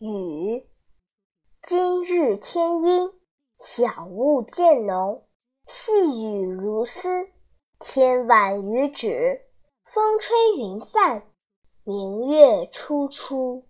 雨，今日天阴，小雾渐浓，细雨如丝，天晚雨止，风吹云散，明月初出。